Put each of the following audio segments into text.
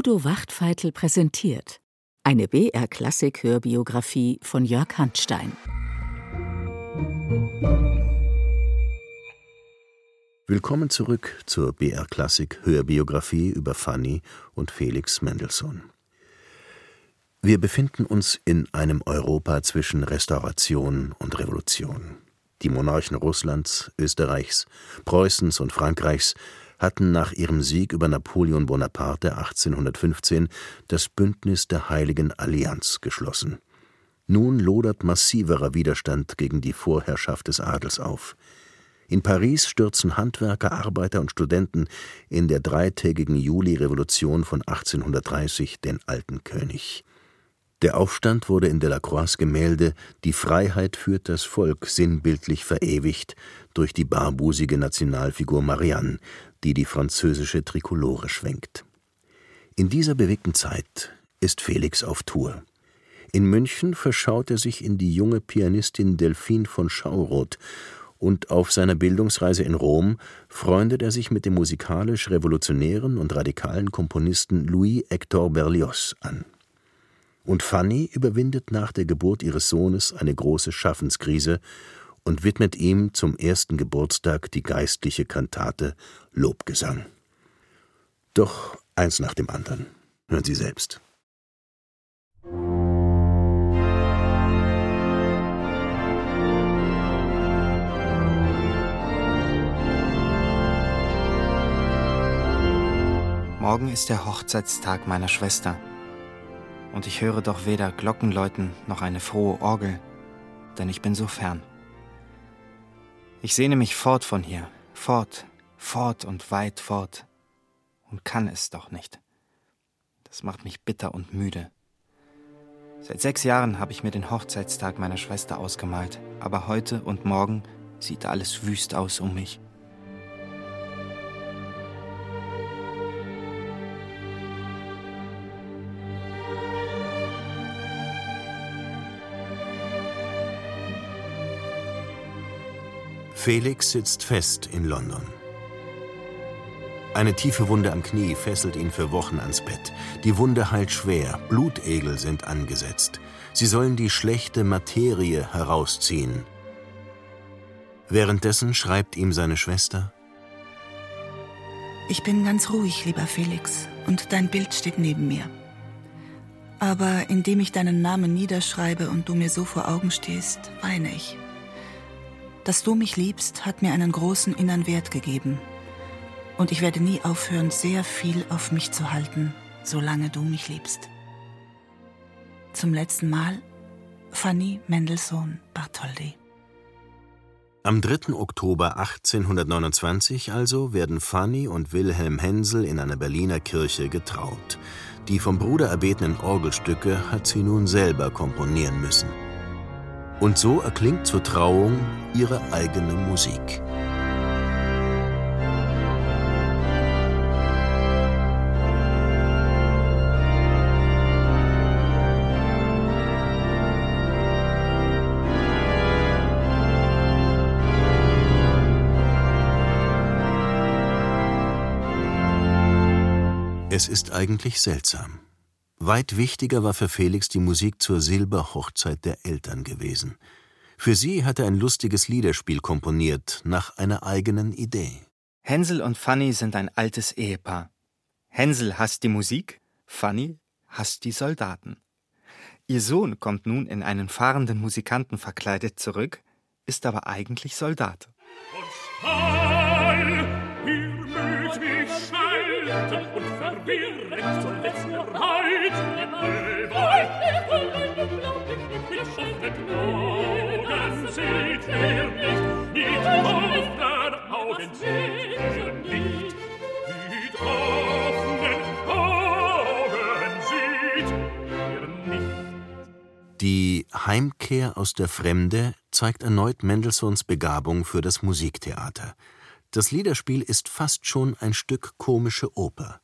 Udo Wachtfeitel präsentiert eine BR-Klassik-Hörbiografie von Jörg Handstein. Willkommen zurück zur BR-Klassik-Hörbiografie über Fanny und Felix Mendelssohn. Wir befinden uns in einem Europa zwischen Restauration und Revolution. Die Monarchen Russlands, Österreichs, Preußens und Frankreichs hatten nach ihrem Sieg über Napoleon Bonaparte 1815 das Bündnis der Heiligen Allianz geschlossen. Nun lodert massiverer Widerstand gegen die Vorherrschaft des Adels auf. In Paris stürzen Handwerker, Arbeiter und Studenten in der dreitägigen Juli-Revolution von 1830 den alten König. Der Aufstand wurde in Delacroix' Gemälde Die Freiheit führt das Volk sinnbildlich verewigt durch die barbusige Nationalfigur Marianne, die die französische Trikolore schwenkt. In dieser bewegten Zeit ist Felix auf Tour. In München verschaut er sich in die junge Pianistin Delphine von Schauroth und auf seiner Bildungsreise in Rom freundet er sich mit dem musikalisch revolutionären und radikalen Komponisten Louis Hector Berlioz an. Und Fanny überwindet nach der Geburt ihres Sohnes eine große Schaffenskrise und widmet ihm zum ersten Geburtstag die geistliche Kantate Lobgesang. Doch eins nach dem anderen. Hören Sie selbst. Morgen ist der Hochzeitstag meiner Schwester. Und ich höre doch weder Glockenläuten noch eine frohe Orgel, denn ich bin so fern. Ich sehne mich fort von hier, fort, fort und weit fort, und kann es doch nicht. Das macht mich bitter und müde. Seit sechs Jahren habe ich mir den Hochzeitstag meiner Schwester ausgemalt, aber heute und morgen sieht alles wüst aus um mich. Felix sitzt fest in London. Eine tiefe Wunde am Knie fesselt ihn für Wochen ans Bett. Die Wunde heilt schwer, Blutegel sind angesetzt. Sie sollen die schlechte Materie herausziehen. Währenddessen schreibt ihm seine Schwester Ich bin ganz ruhig, lieber Felix, und dein Bild steht neben mir. Aber indem ich deinen Namen niederschreibe und du mir so vor Augen stehst, weine ich. Dass du mich liebst, hat mir einen großen inneren Wert gegeben. Und ich werde nie aufhören, sehr viel auf mich zu halten, solange du mich liebst. Zum letzten Mal, Fanny Mendelssohn Bartholdy. Am 3. Oktober 1829 also werden Fanny und Wilhelm Hensel in einer Berliner Kirche getraut. Die vom Bruder erbetenen Orgelstücke hat sie nun selber komponieren müssen. Und so erklingt zur Trauung ihre eigene Musik. Es ist eigentlich seltsam. Weit wichtiger war für Felix die Musik zur Silberhochzeit der Eltern gewesen. Für sie hat er ein lustiges Liederspiel komponiert, nach einer eigenen Idee. Hänsel und Fanny sind ein altes Ehepaar. Hänsel hasst die Musik, Fanny hasst die Soldaten. Ihr Sohn kommt nun in einen fahrenden Musikanten verkleidet zurück, ist aber eigentlich Soldat. Und Stahl, ihr mögt mich schalten und verwirren zuletzt die Heimkehr aus der Fremde zeigt erneut Mendelssohns Begabung für das Musiktheater. Das Liederspiel ist fast schon ein Stück komische Oper.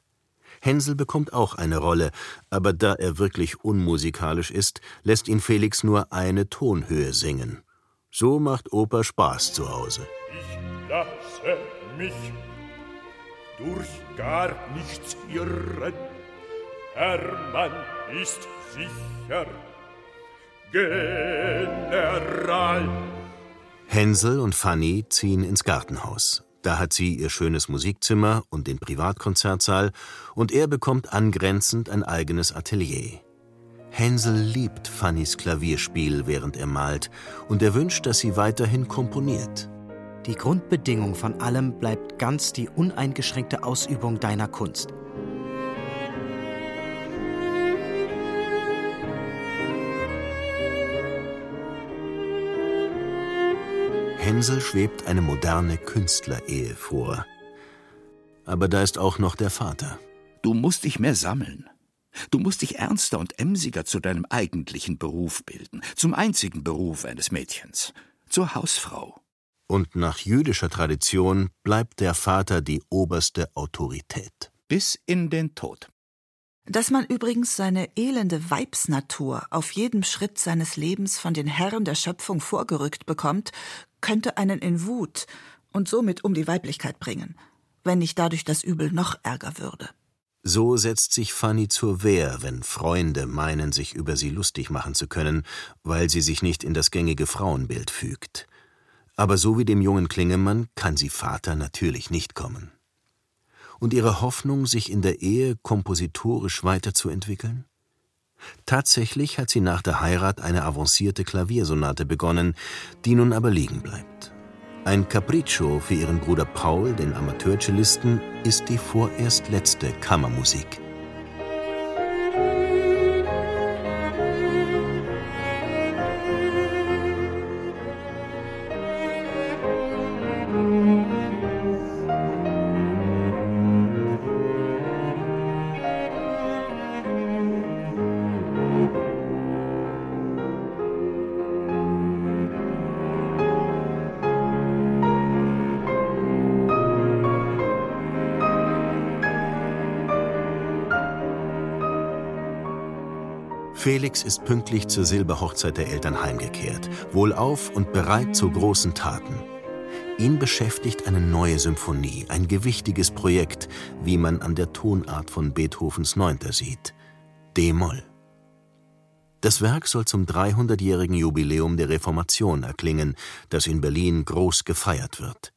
Hänsel bekommt auch eine Rolle, aber da er wirklich unmusikalisch ist, lässt ihn Felix nur eine Tonhöhe singen. So macht Oper Spaß zu Hause. Ich lasse mich durch gar nichts irren, Hermann ist sicher. General. Hänsel und Fanny ziehen ins Gartenhaus. Da hat sie ihr schönes Musikzimmer und den Privatkonzertsaal und er bekommt angrenzend ein eigenes Atelier. Hänsel liebt Fannys Klavierspiel, während er malt, und er wünscht, dass sie weiterhin komponiert. Die Grundbedingung von allem bleibt ganz die uneingeschränkte Ausübung deiner Kunst. Hänsel schwebt eine moderne Künstlerehe vor. Aber da ist auch noch der Vater. Du musst dich mehr sammeln. Du musst dich ernster und emsiger zu deinem eigentlichen Beruf bilden, zum einzigen Beruf eines Mädchens, zur Hausfrau. Und nach jüdischer Tradition bleibt der Vater die oberste Autorität. Bis in den Tod. Dass man übrigens seine elende Weibsnatur auf jedem Schritt seines Lebens von den Herren der Schöpfung vorgerückt bekommt, könnte einen in Wut und somit um die Weiblichkeit bringen, wenn nicht dadurch das Übel noch ärger würde. So setzt sich Fanny zur Wehr, wenn Freunde meinen, sich über sie lustig machen zu können, weil sie sich nicht in das gängige Frauenbild fügt. Aber so wie dem jungen Klingemann kann sie Vater natürlich nicht kommen. Und ihre Hoffnung, sich in der Ehe kompositorisch weiterzuentwickeln? Tatsächlich hat sie nach der Heirat eine avancierte Klaviersonate begonnen, die nun aber liegen bleibt. Ein Capriccio für ihren Bruder Paul, den Amateurcellisten, ist die vorerst letzte Kammermusik. Felix ist pünktlich zur Silberhochzeit der Eltern heimgekehrt, wohlauf und bereit zu großen Taten. Ihn beschäftigt eine neue Symphonie, ein gewichtiges Projekt, wie man an der Tonart von Beethovens Neunter sieht. D-Moll. Das Werk soll zum 300-jährigen Jubiläum der Reformation erklingen, das in Berlin groß gefeiert wird.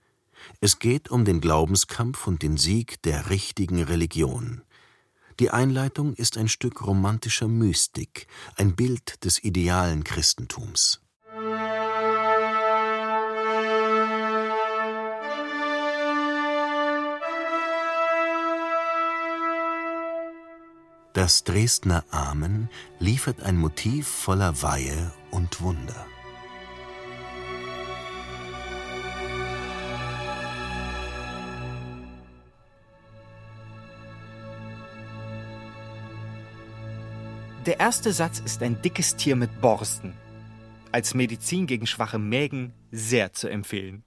Es geht um den Glaubenskampf und den Sieg der richtigen Religion. Die Einleitung ist ein Stück romantischer Mystik, ein Bild des idealen Christentums. Das Dresdner Amen liefert ein Motiv voller Weihe und Wunder. Der erste Satz ist ein dickes Tier mit Borsten. Als Medizin gegen schwache Mägen sehr zu empfehlen.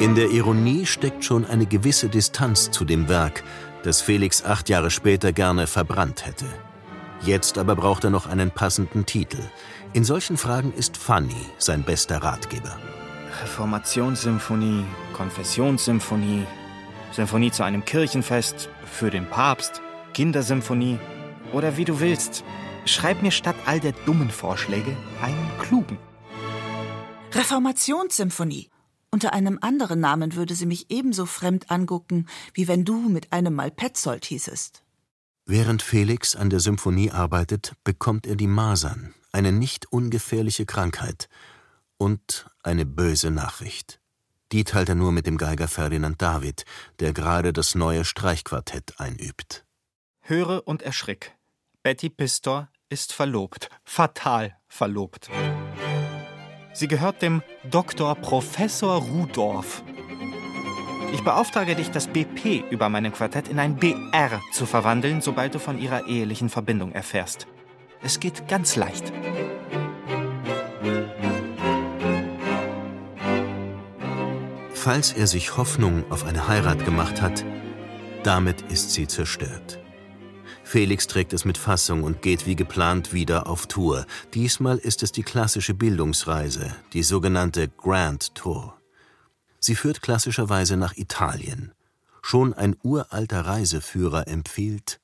In der Ironie steckt schon eine gewisse Distanz zu dem Werk, das Felix acht Jahre später gerne verbrannt hätte. Jetzt aber braucht er noch einen passenden Titel. In solchen Fragen ist Fanny sein bester Ratgeber. Reformationssymphonie, Konfessionssymphonie, Symphonie zu einem Kirchenfest, für den Papst, Kindersymphonie oder wie du willst. Schreib mir statt all der dummen Vorschläge einen klugen. Reformationssymphonie. Unter einem anderen Namen würde sie mich ebenso fremd angucken, wie wenn du mit einem Mal Petzold hießest. Während Felix an der Symphonie arbeitet, bekommt er die Masern, eine nicht ungefährliche Krankheit und eine böse Nachricht. Die teilt er nur mit dem Geiger Ferdinand David, der gerade das neue Streichquartett einübt. Höre und erschrick. Betty Pistor ist verlobt. Fatal verlobt. Sie gehört dem Dr. Professor Rudorf. Ich beauftrage dich, das BP über meinem Quartett in ein BR zu verwandeln, sobald du von ihrer ehelichen Verbindung erfährst. Es geht ganz leicht. Falls er sich Hoffnung auf eine Heirat gemacht hat, damit ist sie zerstört. Felix trägt es mit Fassung und geht wie geplant wieder auf Tour. Diesmal ist es die klassische Bildungsreise, die sogenannte Grand Tour. Sie führt klassischerweise nach Italien. Schon ein uralter Reiseführer empfiehlt,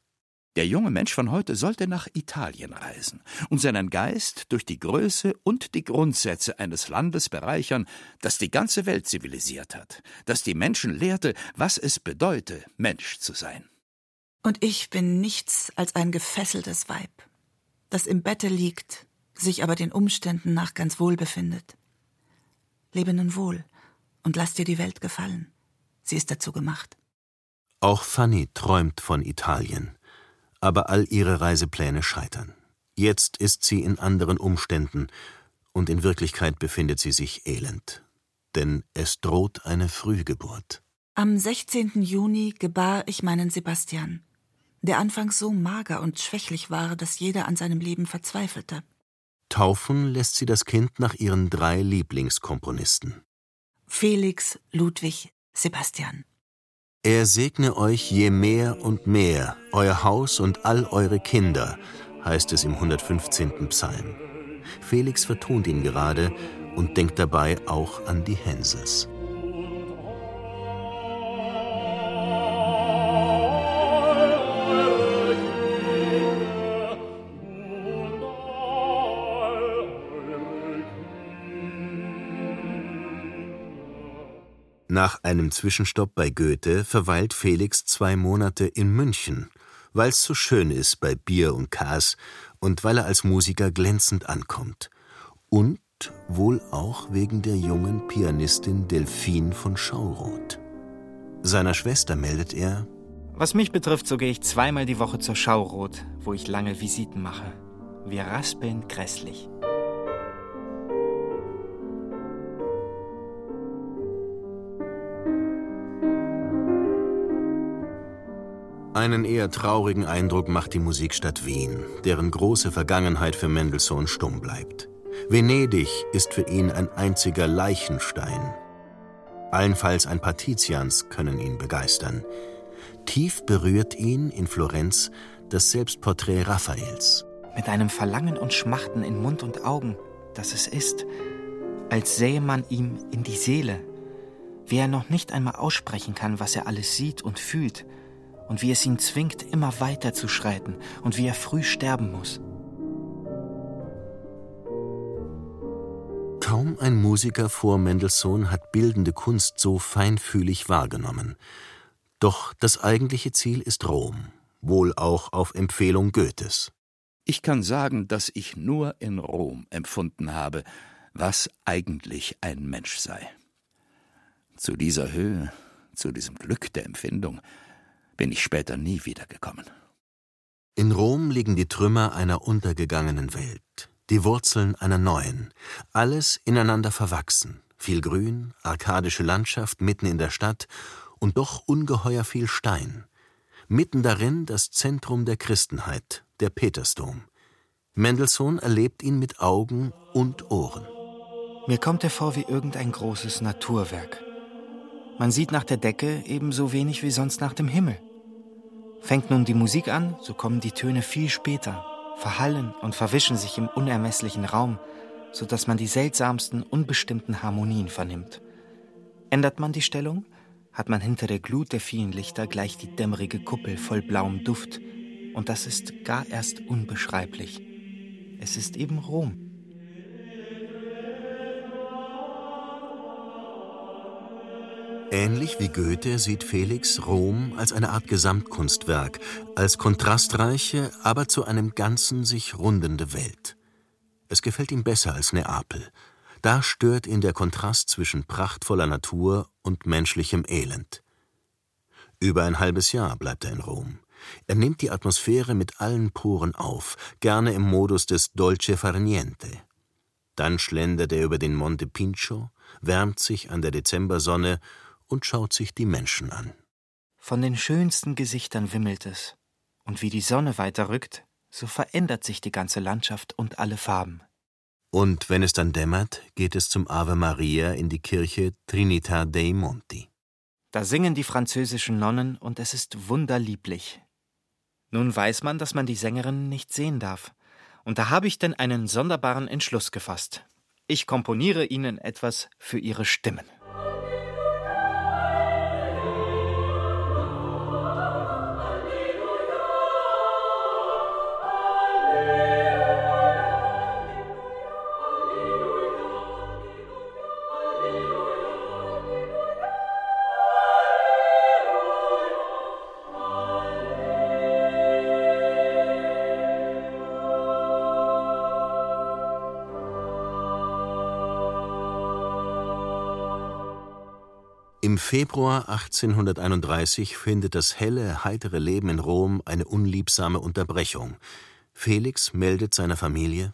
der junge Mensch von heute sollte nach Italien reisen und seinen Geist durch die Größe und die Grundsätze eines Landes bereichern, das die ganze Welt zivilisiert hat, das die Menschen lehrte, was es bedeute, Mensch zu sein. Und ich bin nichts als ein gefesseltes Weib, das im Bette liegt, sich aber den Umständen nach ganz wohl befindet. Lebe nun wohl und lass dir die Welt gefallen. Sie ist dazu gemacht. Auch Fanny träumt von Italien aber all ihre Reisepläne scheitern. Jetzt ist sie in anderen Umständen, und in Wirklichkeit befindet sie sich elend. Denn es droht eine Frühgeburt. Am 16. Juni gebar ich meinen Sebastian, der anfangs so mager und schwächlich war, dass jeder an seinem Leben verzweifelte. Taufen lässt sie das Kind nach ihren drei Lieblingskomponisten. Felix, Ludwig, Sebastian. Er segne euch je mehr und mehr, euer Haus und all eure Kinder, heißt es im 115. Psalm. Felix vertont ihn gerade und denkt dabei auch an die Hensels. Nach einem Zwischenstopp bei Goethe verweilt Felix zwei Monate in München, weil's so schön ist bei Bier und Kas und weil er als Musiker glänzend ankommt. Und wohl auch wegen der jungen Pianistin Delphine von Schauroth. Seiner Schwester meldet er: Was mich betrifft, so gehe ich zweimal die Woche zur Schauroth, wo ich lange Visiten mache. Wir raspeln grässlich. Einen eher traurigen Eindruck macht die Musikstadt Wien, deren große Vergangenheit für Mendelssohn stumm bleibt. Venedig ist für ihn ein einziger Leichenstein. Allenfalls ein paar Tizians können ihn begeistern. Tief berührt ihn in Florenz das Selbstporträt Raffaels. Mit einem Verlangen und Schmachten in Mund und Augen, dass es ist, als sähe man ihm in die Seele, wie er noch nicht einmal aussprechen kann, was er alles sieht und fühlt – und wie es ihn zwingt, immer weiter zu schreiten und wie er früh sterben muss. Kaum ein Musiker vor Mendelssohn hat bildende Kunst so feinfühlig wahrgenommen. Doch das eigentliche Ziel ist Rom, wohl auch auf Empfehlung Goethes. Ich kann sagen, dass ich nur in Rom empfunden habe, was eigentlich ein Mensch sei. Zu dieser Höhe, zu diesem Glück der Empfindung bin ich später nie wiedergekommen. In Rom liegen die Trümmer einer untergegangenen Welt, die Wurzeln einer neuen, alles ineinander verwachsen, viel Grün, arkadische Landschaft mitten in der Stadt und doch ungeheuer viel Stein. Mitten darin das Zentrum der Christenheit, der Petersdom. Mendelssohn erlebt ihn mit Augen und Ohren. Mir kommt er vor wie irgendein großes Naturwerk. Man sieht nach der Decke ebenso wenig wie sonst nach dem Himmel. Fängt nun die Musik an, so kommen die Töne viel später, verhallen und verwischen sich im unermesslichen Raum, so dass man die seltsamsten, unbestimmten Harmonien vernimmt. Ändert man die Stellung, hat man hinter der Glut der vielen Lichter gleich die dämmerige Kuppel voll blauem Duft, und das ist gar erst unbeschreiblich. Es ist eben Rom. Ähnlich wie Goethe sieht Felix Rom als eine Art Gesamtkunstwerk, als kontrastreiche, aber zu einem Ganzen sich rundende Welt. Es gefällt ihm besser als Neapel. Da stört ihn der Kontrast zwischen prachtvoller Natur und menschlichem Elend. Über ein halbes Jahr bleibt er in Rom. Er nimmt die Atmosphäre mit allen Poren auf, gerne im Modus des Dolce far niente. Dann schlendert er über den Monte Pincho, wärmt sich an der Dezembersonne und schaut sich die Menschen an. Von den schönsten Gesichtern wimmelt es, und wie die Sonne weiter rückt, so verändert sich die ganze Landschaft und alle Farben. Und wenn es dann dämmert, geht es zum Ave Maria in die Kirche Trinità dei Monti. Da singen die französischen Nonnen und es ist wunderlieblich. Nun weiß man, dass man die Sängerin nicht sehen darf. Und da habe ich denn einen sonderbaren Entschluss gefasst. Ich komponiere Ihnen etwas für Ihre Stimmen. Februar 1831 findet das helle, heitere Leben in Rom eine unliebsame Unterbrechung. Felix meldet seiner Familie: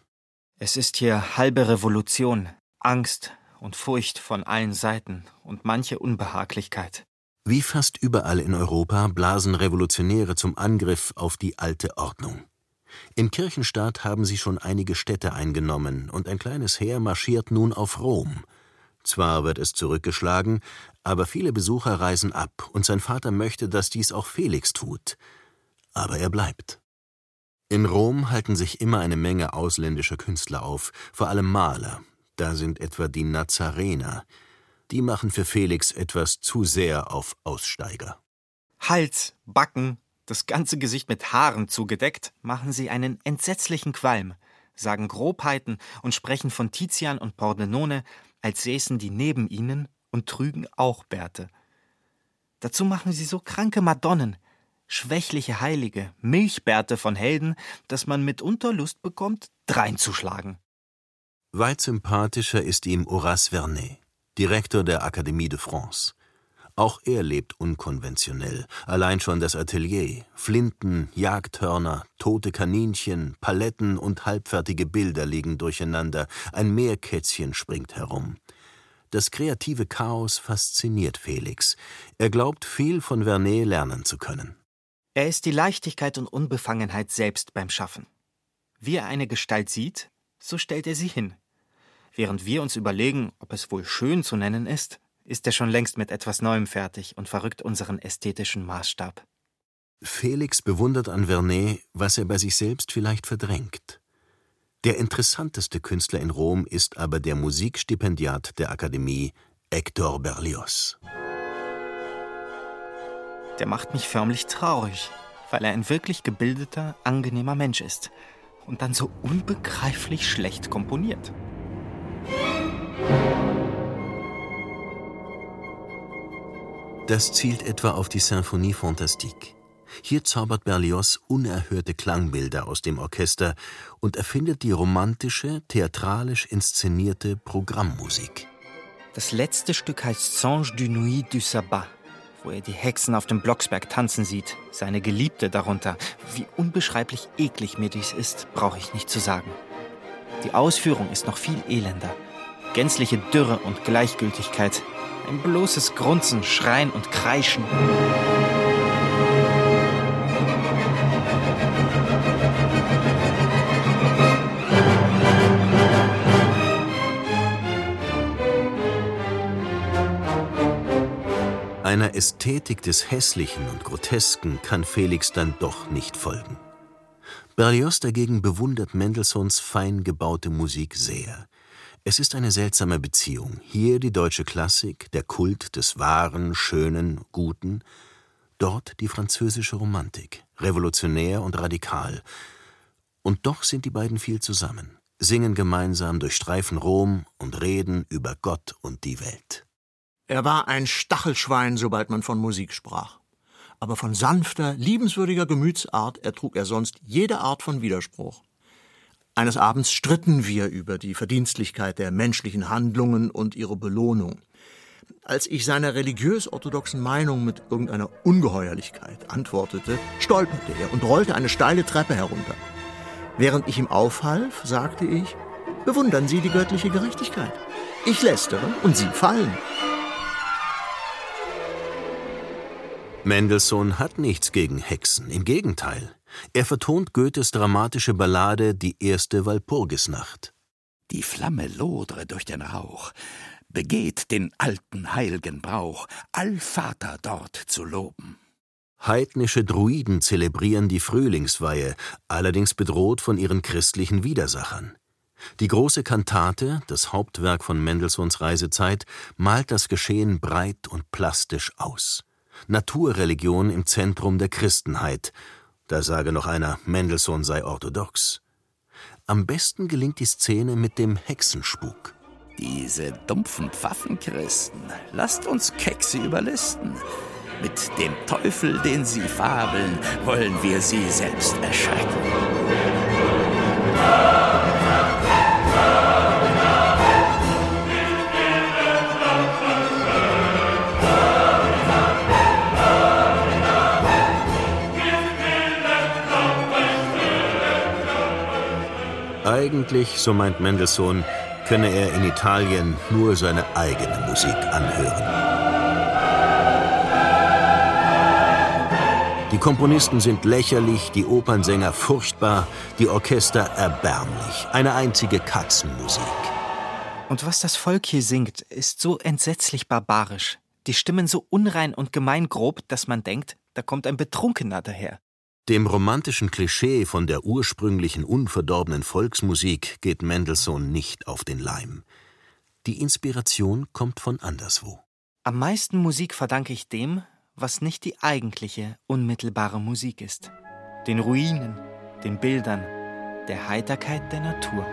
Es ist hier halbe Revolution, Angst und Furcht von allen Seiten und manche Unbehaglichkeit. Wie fast überall in Europa blasen Revolutionäre zum Angriff auf die alte Ordnung. Im Kirchenstaat haben sie schon einige Städte eingenommen und ein kleines Heer marschiert nun auf Rom. Zwar wird es zurückgeschlagen, aber viele Besucher reisen ab, und sein Vater möchte, dass dies auch Felix tut. Aber er bleibt. In Rom halten sich immer eine Menge ausländischer Künstler auf, vor allem Maler. Da sind etwa die Nazarener. Die machen für Felix etwas zu sehr auf Aussteiger. Hals, Backen, das ganze Gesicht mit Haaren zugedeckt, machen sie einen entsetzlichen Qualm, sagen Grobheiten und sprechen von Tizian und Pordenone, als säßen die neben ihnen und trügen auch Bärte. Dazu machen sie so kranke Madonnen, schwächliche Heilige, Milchbärte von Helden, dass man mitunter Lust bekommt, dreinzuschlagen. Weit sympathischer ist ihm Horace Vernet, Direktor der Akademie de France. Auch er lebt unkonventionell, allein schon das Atelier, Flinten, Jagdhörner, tote Kaninchen, Paletten und halbfertige Bilder liegen durcheinander, ein Meerkätzchen springt herum. Das kreative Chaos fasziniert Felix. Er glaubt, viel von Vernet lernen zu können. Er ist die Leichtigkeit und Unbefangenheit selbst beim Schaffen. Wie er eine Gestalt sieht, so stellt er sie hin. Während wir uns überlegen, ob es wohl schön zu nennen ist, ist er schon längst mit etwas Neuem fertig und verrückt unseren ästhetischen Maßstab. Felix bewundert an Vernet, was er bei sich selbst vielleicht verdrängt. Der interessanteste Künstler in Rom ist aber der Musikstipendiat der Akademie, Hector Berlioz. Der macht mich förmlich traurig, weil er ein wirklich gebildeter, angenehmer Mensch ist und dann so unbegreiflich schlecht komponiert. Das zielt etwa auf die Symphonie Fantastique. Hier zaubert Berlioz unerhörte Klangbilder aus dem Orchester und erfindet die romantische, theatralisch inszenierte Programmmusik. Das letzte Stück heißt Songe du Nuit du Sabbat, wo er die Hexen auf dem Blocksberg tanzen sieht, seine Geliebte darunter. Wie unbeschreiblich eklig mir dies ist, brauche ich nicht zu sagen. Die Ausführung ist noch viel elender. Gänzliche Dürre und Gleichgültigkeit. Ein bloßes Grunzen, Schreien und Kreischen. Einer Ästhetik des Hässlichen und Grotesken kann Felix dann doch nicht folgen. Berlioz dagegen bewundert Mendelssohns fein gebaute Musik sehr. Es ist eine seltsame Beziehung. Hier die deutsche Klassik, der Kult des Wahren, Schönen, Guten, dort die französische Romantik, revolutionär und radikal. Und doch sind die beiden viel zusammen, singen gemeinsam, durchstreifen Rom und reden über Gott und die Welt. Er war ein Stachelschwein, sobald man von Musik sprach. Aber von sanfter, liebenswürdiger Gemütsart ertrug er sonst jede Art von Widerspruch. Eines Abends stritten wir über die Verdienstlichkeit der menschlichen Handlungen und ihre Belohnung. Als ich seiner religiös-orthodoxen Meinung mit irgendeiner Ungeheuerlichkeit antwortete, stolperte er und rollte eine steile Treppe herunter. Während ich ihm aufhalf, sagte ich, bewundern Sie die göttliche Gerechtigkeit. Ich lästere und Sie fallen. Mendelssohn hat nichts gegen Hexen, im Gegenteil. Er vertont Goethes dramatische Ballade Die erste Walpurgisnacht. Die Flamme lodre durch den Rauch, begeht den alten heilgen Brauch, Allvater dort zu loben. Heidnische Druiden zelebrieren die Frühlingsweihe, allerdings bedroht von ihren christlichen Widersachern. Die große Kantate, das Hauptwerk von Mendelssohns Reisezeit, malt das Geschehen breit und plastisch aus. Naturreligion im Zentrum der Christenheit. Da sage noch einer, Mendelssohn sei orthodox. Am besten gelingt die Szene mit dem Hexenspuk. Diese dumpfen Pfaffenchristen, lasst uns Kekse überlisten. Mit dem Teufel, den sie fabeln, wollen wir sie selbst erschrecken. Eigentlich, so meint Mendelssohn, könne er in Italien nur seine eigene Musik anhören. Die Komponisten sind lächerlich, die Opernsänger furchtbar, die Orchester erbärmlich. Eine einzige Katzenmusik. Und was das Volk hier singt, ist so entsetzlich barbarisch. Die Stimmen so unrein und gemein grob, dass man denkt, da kommt ein Betrunkener daher. Dem romantischen Klischee von der ursprünglichen unverdorbenen Volksmusik geht Mendelssohn nicht auf den Leim. Die Inspiration kommt von anderswo. Am meisten Musik verdanke ich dem, was nicht die eigentliche, unmittelbare Musik ist. Den Ruinen, den Bildern, der Heiterkeit der Natur.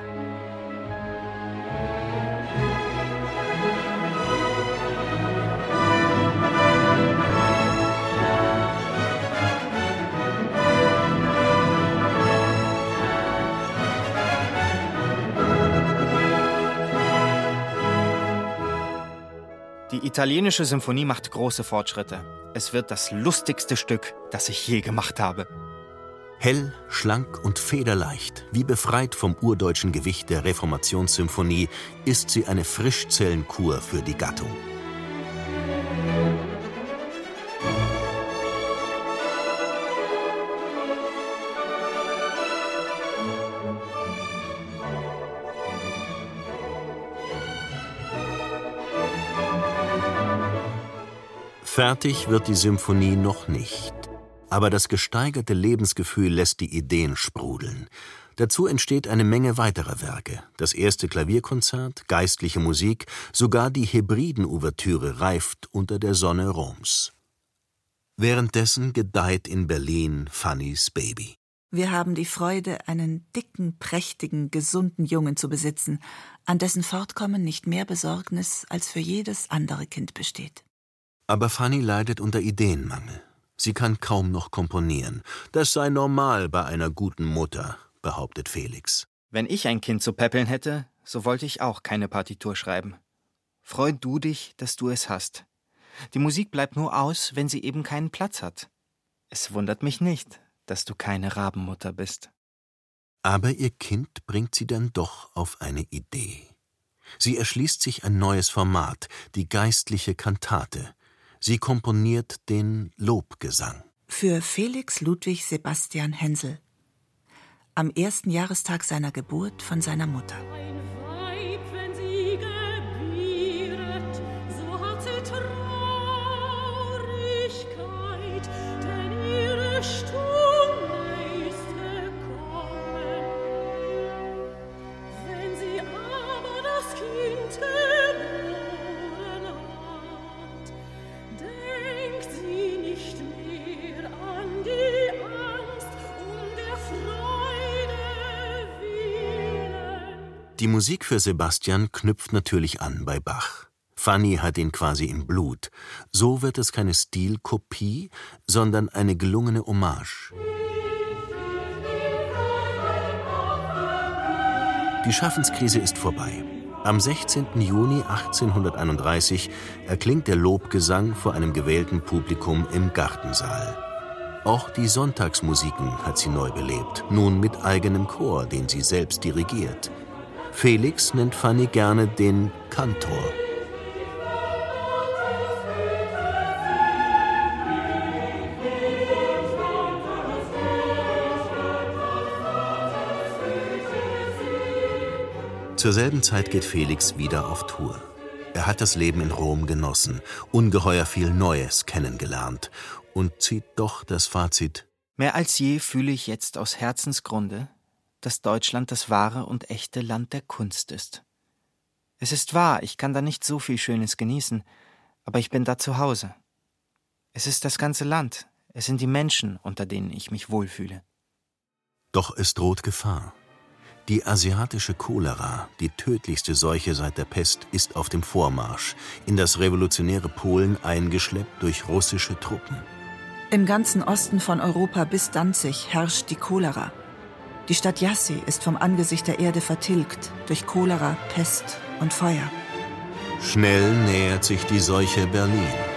Die italienische Symphonie macht große Fortschritte. Es wird das lustigste Stück, das ich je gemacht habe. Hell, schlank und federleicht, wie befreit vom urdeutschen Gewicht der Reformationssymphonie, ist sie eine Frischzellenkur für die Gattung. Fertig wird die Symphonie noch nicht. Aber das gesteigerte Lebensgefühl lässt die Ideen sprudeln. Dazu entsteht eine Menge weiterer Werke. Das erste Klavierkonzert, geistliche Musik, sogar die Hebriden-Ouvertüre reift unter der Sonne Roms. Währenddessen gedeiht in Berlin Fannys Baby. Wir haben die Freude, einen dicken, prächtigen, gesunden Jungen zu besitzen, an dessen Fortkommen nicht mehr Besorgnis als für jedes andere Kind besteht. Aber Fanny leidet unter Ideenmangel. Sie kann kaum noch komponieren. Das sei normal bei einer guten Mutter, behauptet Felix. Wenn ich ein Kind zu peppeln hätte, so wollte ich auch keine Partitur schreiben. Freu du dich, dass du es hast. Die Musik bleibt nur aus, wenn sie eben keinen Platz hat. Es wundert mich nicht, dass du keine Rabenmutter bist. Aber ihr Kind bringt sie dann doch auf eine Idee. Sie erschließt sich ein neues Format, die geistliche Kantate, Sie komponiert den Lobgesang. Für Felix Ludwig Sebastian Hensel. Am ersten Jahrestag seiner Geburt von seiner Mutter. Die Musik für Sebastian knüpft natürlich an bei Bach. Fanny hat ihn quasi im Blut. So wird es keine Stilkopie, sondern eine gelungene Hommage. Die Schaffenskrise ist vorbei. Am 16. Juni 1831 erklingt der Lobgesang vor einem gewählten Publikum im Gartensaal. Auch die Sonntagsmusiken hat sie neu belebt, nun mit eigenem Chor, den sie selbst dirigiert. Felix nennt Fanny gerne den Kantor. Zur selben Zeit geht Felix wieder auf Tour. Er hat das Leben in Rom genossen, ungeheuer viel Neues kennengelernt und zieht doch das Fazit. Mehr als je fühle ich jetzt aus Herzensgrunde, dass Deutschland das wahre und echte Land der Kunst ist. Es ist wahr, ich kann da nicht so viel Schönes genießen, aber ich bin da zu Hause. Es ist das ganze Land, es sind die Menschen, unter denen ich mich wohlfühle. Doch es droht Gefahr. Die asiatische Cholera, die tödlichste Seuche seit der Pest, ist auf dem Vormarsch, in das revolutionäre Polen eingeschleppt durch russische Truppen. Im ganzen Osten von Europa bis Danzig herrscht die Cholera. Die Stadt Jassy ist vom Angesicht der Erde vertilgt durch Cholera, Pest und Feuer. Schnell nähert sich die Seuche Berlin.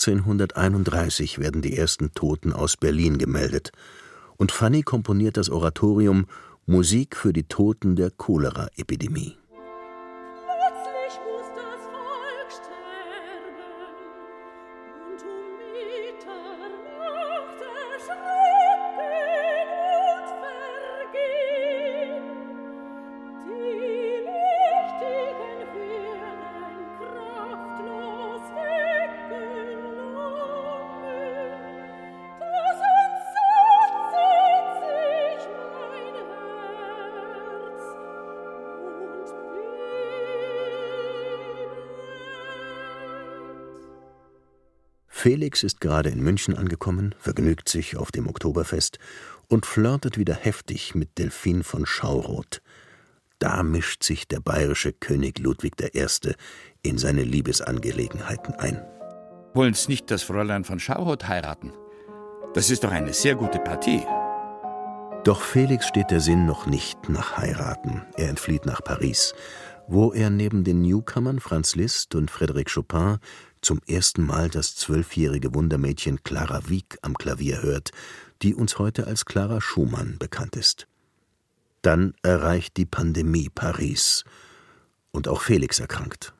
1831 werden die ersten Toten aus Berlin gemeldet, und Fanny komponiert das Oratorium Musik für die Toten der Cholera-Epidemie Felix ist gerade in München angekommen, vergnügt sich auf dem Oktoberfest und flirtet wieder heftig mit Delphine von Schauroth. Da mischt sich der bayerische König Ludwig I. in seine Liebesangelegenheiten ein. Wollen's nicht das Fräulein von Schauroth heiraten? Das ist doch eine sehr gute Partie. Doch Felix steht der Sinn noch nicht nach heiraten. Er entflieht nach Paris, wo er neben den Newcomern Franz Liszt und Frédéric Chopin zum ersten Mal das zwölfjährige Wundermädchen Clara Wieck am Klavier hört, die uns heute als Clara Schumann bekannt ist. Dann erreicht die Pandemie Paris und auch Felix erkrankt.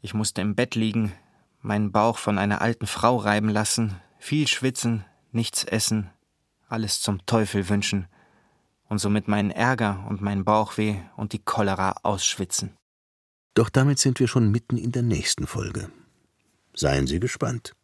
Ich musste im Bett liegen, meinen Bauch von einer alten Frau reiben lassen, viel schwitzen, nichts essen, alles zum Teufel wünschen und somit meinen Ärger und mein Bauchweh und die Cholera ausschwitzen. Doch damit sind wir schon mitten in der nächsten Folge. Seien Sie gespannt.